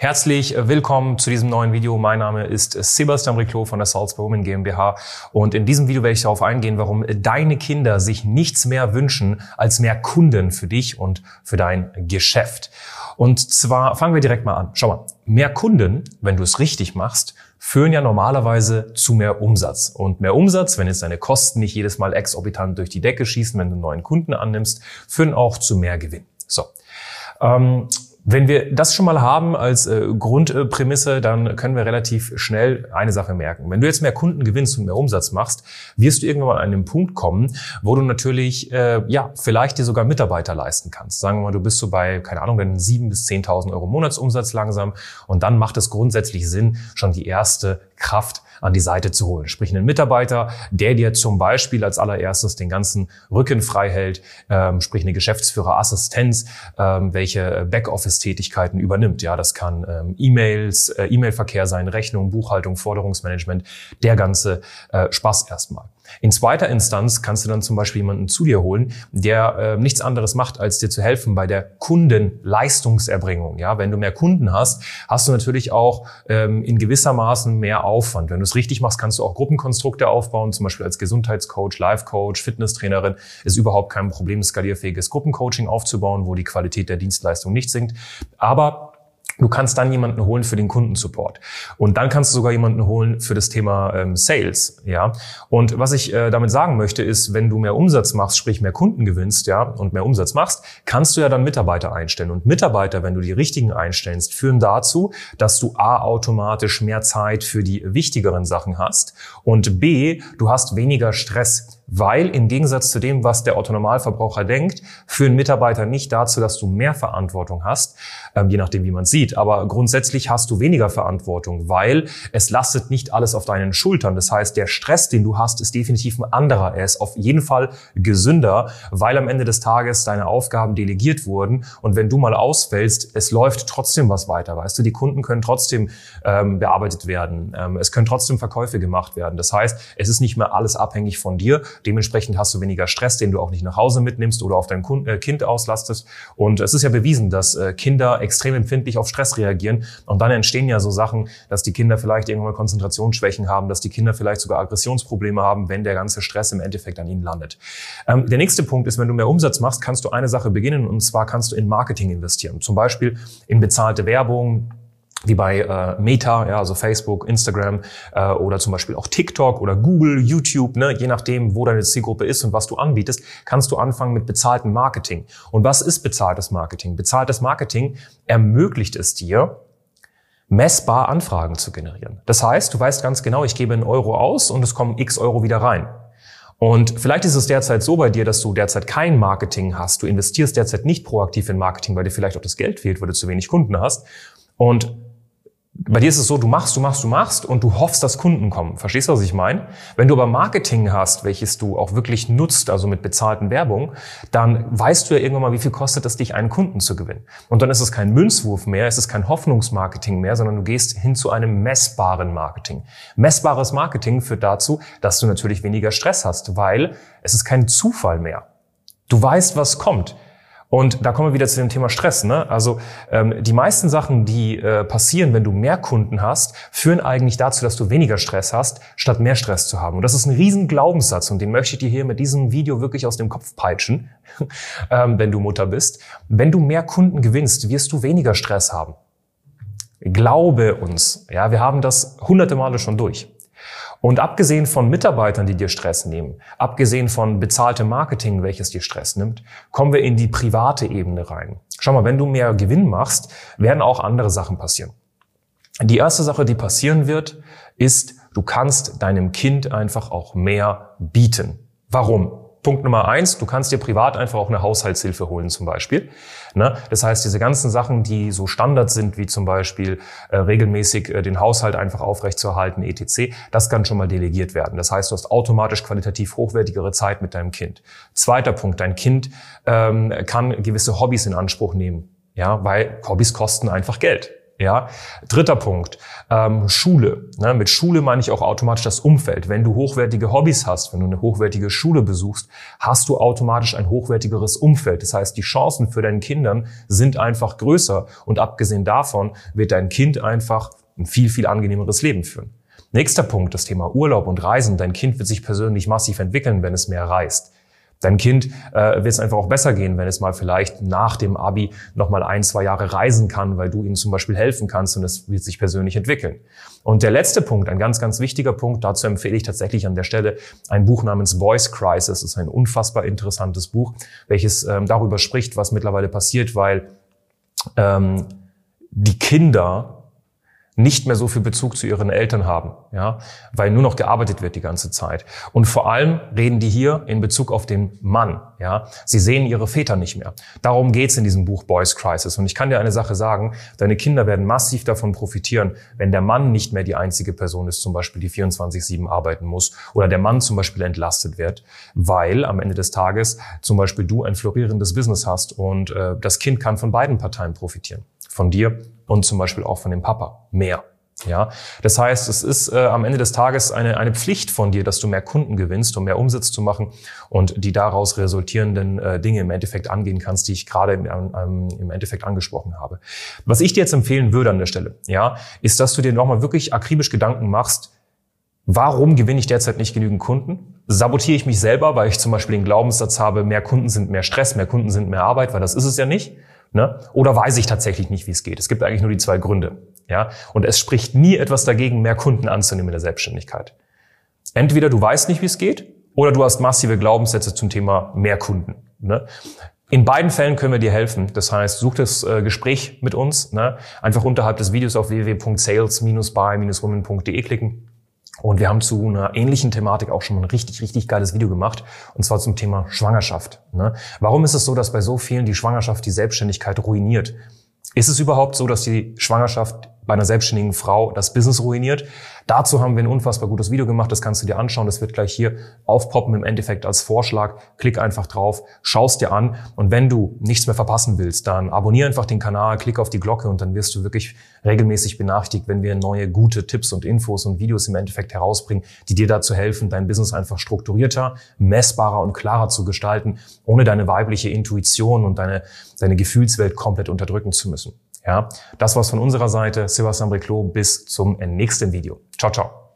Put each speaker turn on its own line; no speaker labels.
Herzlich willkommen zu diesem neuen Video. Mein Name ist Sebastian Riclot von der Salzburg Women GmbH und in diesem Video werde ich darauf eingehen, warum deine Kinder sich nichts mehr wünschen als mehr Kunden für dich und für dein Geschäft. Und zwar fangen wir direkt mal an. Schau mal, mehr Kunden, wenn du es richtig machst, führen ja normalerweise zu mehr Umsatz. Und mehr Umsatz, wenn jetzt deine Kosten nicht jedes Mal exorbitant durch die Decke schießen, wenn du einen neuen Kunden annimmst, führen auch zu mehr Gewinn. So. Ähm, wenn wir das schon mal haben als äh, Grundprämisse, dann können wir relativ schnell eine Sache merken. Wenn du jetzt mehr Kunden gewinnst und mehr Umsatz machst, wirst du irgendwann mal an einen Punkt kommen, wo du natürlich, äh, ja, vielleicht dir sogar Mitarbeiter leisten kannst. Sagen wir mal, du bist so bei, keine Ahnung, dann 7.000 bis 10.000 Euro Monatsumsatz langsam und dann macht es grundsätzlich Sinn, schon die erste Kraft an die Seite zu holen. Sprich einen Mitarbeiter, der dir zum Beispiel als allererstes den ganzen Rücken frei hält, ähm, sprich eine Geschäftsführerassistenz, ähm, welche Backoffice-Tätigkeiten übernimmt. Ja, das kann ähm, E-Mails, äh, E-Mail-Verkehr sein, Rechnung, Buchhaltung, Forderungsmanagement, der ganze äh, Spaß erstmal. In zweiter Instanz kannst du dann zum Beispiel jemanden zu dir holen, der äh, nichts anderes macht, als dir zu helfen bei der Kundenleistungserbringung. Ja, wenn du mehr Kunden hast, hast du natürlich auch ähm, in gewissermaßen mehr Aufwand. Wenn du es richtig machst, kannst du auch Gruppenkonstrukte aufbauen, zum Beispiel als Gesundheitscoach, Life-Coach, Fitnesstrainerin. Ist überhaupt kein Problem, skalierfähiges Gruppencoaching aufzubauen, wo die Qualität der Dienstleistung nicht sinkt. Aber Du kannst dann jemanden holen für den Kundensupport. Und dann kannst du sogar jemanden holen für das Thema ähm, Sales, ja. Und was ich äh, damit sagen möchte, ist, wenn du mehr Umsatz machst, sprich mehr Kunden gewinnst, ja, und mehr Umsatz machst, kannst du ja dann Mitarbeiter einstellen. Und Mitarbeiter, wenn du die richtigen einstellst, führen dazu, dass du A, automatisch mehr Zeit für die wichtigeren Sachen hast und B, du hast weniger Stress. Weil im Gegensatz zu dem, was der Autonormalverbraucher denkt, führen Mitarbeiter nicht dazu, dass du mehr Verantwortung hast, ähm, je nachdem, wie man sieht. Aber grundsätzlich hast du weniger Verantwortung, weil es lastet nicht alles auf deinen Schultern. Das heißt, der Stress, den du hast, ist definitiv ein anderer. Er ist auf jeden Fall gesünder, weil am Ende des Tages deine Aufgaben delegiert wurden. Und wenn du mal ausfällst, es läuft trotzdem was weiter. Weißt du, die Kunden können trotzdem ähm, bearbeitet werden. Ähm, es können trotzdem Verkäufe gemacht werden. Das heißt, es ist nicht mehr alles abhängig von dir Dementsprechend hast du weniger Stress, den du auch nicht nach Hause mitnimmst oder auf dein äh, Kind auslastest. Und es ist ja bewiesen, dass äh, Kinder extrem empfindlich auf Stress reagieren. Und dann entstehen ja so Sachen, dass die Kinder vielleicht irgendwann mal Konzentrationsschwächen haben, dass die Kinder vielleicht sogar Aggressionsprobleme haben, wenn der ganze Stress im Endeffekt an ihnen landet. Ähm, der nächste Punkt ist, wenn du mehr Umsatz machst, kannst du eine Sache beginnen und zwar kannst du in Marketing investieren. Zum Beispiel in bezahlte Werbung, wie bei äh, Meta, ja, also Facebook, Instagram äh, oder zum Beispiel auch TikTok oder Google, YouTube, ne, je nachdem, wo deine Zielgruppe ist und was du anbietest, kannst du anfangen mit bezahltem Marketing. Und was ist bezahltes Marketing? Bezahltes Marketing ermöglicht es dir, messbar Anfragen zu generieren. Das heißt, du weißt ganz genau, ich gebe einen Euro aus und es kommen x Euro wieder rein. Und vielleicht ist es derzeit so bei dir, dass du derzeit kein Marketing hast. Du investierst derzeit nicht proaktiv in Marketing, weil dir vielleicht auch das Geld fehlt, weil du zu wenig Kunden hast. Und bei dir ist es so, du machst, du machst, du machst und du hoffst, dass Kunden kommen. Verstehst du, was ich meine? Wenn du aber Marketing hast, welches du auch wirklich nutzt, also mit bezahlten Werbung, dann weißt du ja irgendwann mal, wie viel kostet es dich, einen Kunden zu gewinnen. Und dann ist es kein Münzwurf mehr, es ist kein Hoffnungsmarketing mehr, sondern du gehst hin zu einem messbaren Marketing. Messbares Marketing führt dazu, dass du natürlich weniger Stress hast, weil es ist kein Zufall mehr. Du weißt, was kommt. Und da kommen wir wieder zu dem Thema Stress. Ne? Also ähm, die meisten Sachen, die äh, passieren, wenn du mehr Kunden hast, führen eigentlich dazu, dass du weniger Stress hast, statt mehr Stress zu haben. Und das ist ein riesen Glaubenssatz und den möchte ich dir hier mit diesem Video wirklich aus dem Kopf peitschen, ähm, wenn du Mutter bist. Wenn du mehr Kunden gewinnst, wirst du weniger Stress haben. Glaube uns. Ja, wir haben das hunderte Male schon durch. Und abgesehen von Mitarbeitern, die dir Stress nehmen, abgesehen von bezahltem Marketing, welches dir Stress nimmt, kommen wir in die private Ebene rein. Schau mal, wenn du mehr Gewinn machst, werden auch andere Sachen passieren. Die erste Sache, die passieren wird, ist, du kannst deinem Kind einfach auch mehr bieten. Warum? Punkt Nummer eins, du kannst dir privat einfach auch eine Haushaltshilfe holen zum Beispiel. Ne? Das heißt, diese ganzen Sachen, die so Standard sind, wie zum Beispiel äh, regelmäßig äh, den Haushalt einfach aufrechtzuerhalten, etc., das kann schon mal delegiert werden. Das heißt, du hast automatisch qualitativ hochwertigere Zeit mit deinem Kind. Zweiter Punkt, dein Kind ähm, kann gewisse Hobbys in Anspruch nehmen, ja, weil Hobbys kosten einfach Geld. Ja, dritter Punkt, ähm, Schule. Ne? Mit Schule meine ich auch automatisch das Umfeld. Wenn du hochwertige Hobbys hast, wenn du eine hochwertige Schule besuchst, hast du automatisch ein hochwertigeres Umfeld. Das heißt, die Chancen für deinen Kindern sind einfach größer und abgesehen davon wird dein Kind einfach ein viel, viel angenehmeres Leben führen. Nächster Punkt, das Thema Urlaub und Reisen. Dein Kind wird sich persönlich massiv entwickeln, wenn es mehr reist. Dein Kind äh, wird es einfach auch besser gehen, wenn es mal vielleicht nach dem Abi noch mal ein, zwei Jahre reisen kann, weil du ihm zum Beispiel helfen kannst und es wird sich persönlich entwickeln. Und der letzte Punkt, ein ganz, ganz wichtiger Punkt, dazu empfehle ich tatsächlich an der Stelle ein Buch namens Voice Crisis. Das ist ein unfassbar interessantes Buch, welches ähm, darüber spricht, was mittlerweile passiert, weil ähm, die Kinder nicht mehr so viel Bezug zu ihren Eltern haben, ja, weil nur noch gearbeitet wird die ganze Zeit. Und vor allem reden die hier in Bezug auf den Mann, ja. Sie sehen ihre Väter nicht mehr. Darum geht's in diesem Buch Boys Crisis. Und ich kann dir eine Sache sagen, deine Kinder werden massiv davon profitieren, wenn der Mann nicht mehr die einzige Person ist, zum Beispiel die 24-7 arbeiten muss oder der Mann zum Beispiel entlastet wird, weil am Ende des Tages zum Beispiel du ein florierendes Business hast und äh, das Kind kann von beiden Parteien profitieren. Von dir und zum Beispiel auch von dem Papa mehr. Ja, das heißt, es ist äh, am Ende des Tages eine, eine Pflicht von dir, dass du mehr Kunden gewinnst, um mehr Umsatz zu machen und die daraus resultierenden äh, Dinge im Endeffekt angehen kannst, die ich gerade im, ähm, im Endeffekt angesprochen habe. Was ich dir jetzt empfehlen würde an der Stelle, ja, ist, dass du dir nochmal wirklich akribisch Gedanken machst, warum gewinne ich derzeit nicht genügend Kunden? Sabotiere ich mich selber, weil ich zum Beispiel den Glaubenssatz habe, mehr Kunden sind mehr Stress, mehr Kunden sind mehr Arbeit, weil das ist es ja nicht. Ne? Oder weiß ich tatsächlich nicht, wie es geht? Es gibt eigentlich nur die zwei Gründe. Ja? Und es spricht nie etwas dagegen, mehr Kunden anzunehmen in der Selbstständigkeit. Entweder du weißt nicht, wie es geht, oder du hast massive Glaubenssätze zum Thema mehr Kunden. Ne? In beiden Fällen können wir dir helfen. Das heißt, such das äh, Gespräch mit uns. Ne? Einfach unterhalb des Videos auf www.sales-by-women.de klicken und wir haben zu einer ähnlichen Thematik auch schon mal ein richtig, richtig geiles Video gemacht. Und zwar zum Thema Schwangerschaft. Ne? Warum ist es so, dass bei so vielen die Schwangerschaft die Selbstständigkeit ruiniert? Ist es überhaupt so, dass die Schwangerschaft bei einer selbstständigen Frau das Business ruiniert? Dazu haben wir ein unfassbar gutes Video gemacht, das kannst du dir anschauen, das wird gleich hier aufpoppen im Endeffekt als Vorschlag. Klick einfach drauf, schaust dir an und wenn du nichts mehr verpassen willst, dann abonniere einfach den Kanal, klick auf die Glocke und dann wirst du wirklich regelmäßig benachrichtigt, wenn wir neue gute Tipps und Infos und Videos im Endeffekt herausbringen, die dir dazu helfen, dein Business einfach strukturierter, messbarer und klarer zu gestalten, ohne deine weibliche Intuition und deine, deine Gefühlswelt komplett unterdrücken zu müssen. Ja, das war's von unserer Seite. Sebastian Breclot. Bis zum nächsten Video. Ciao, ciao.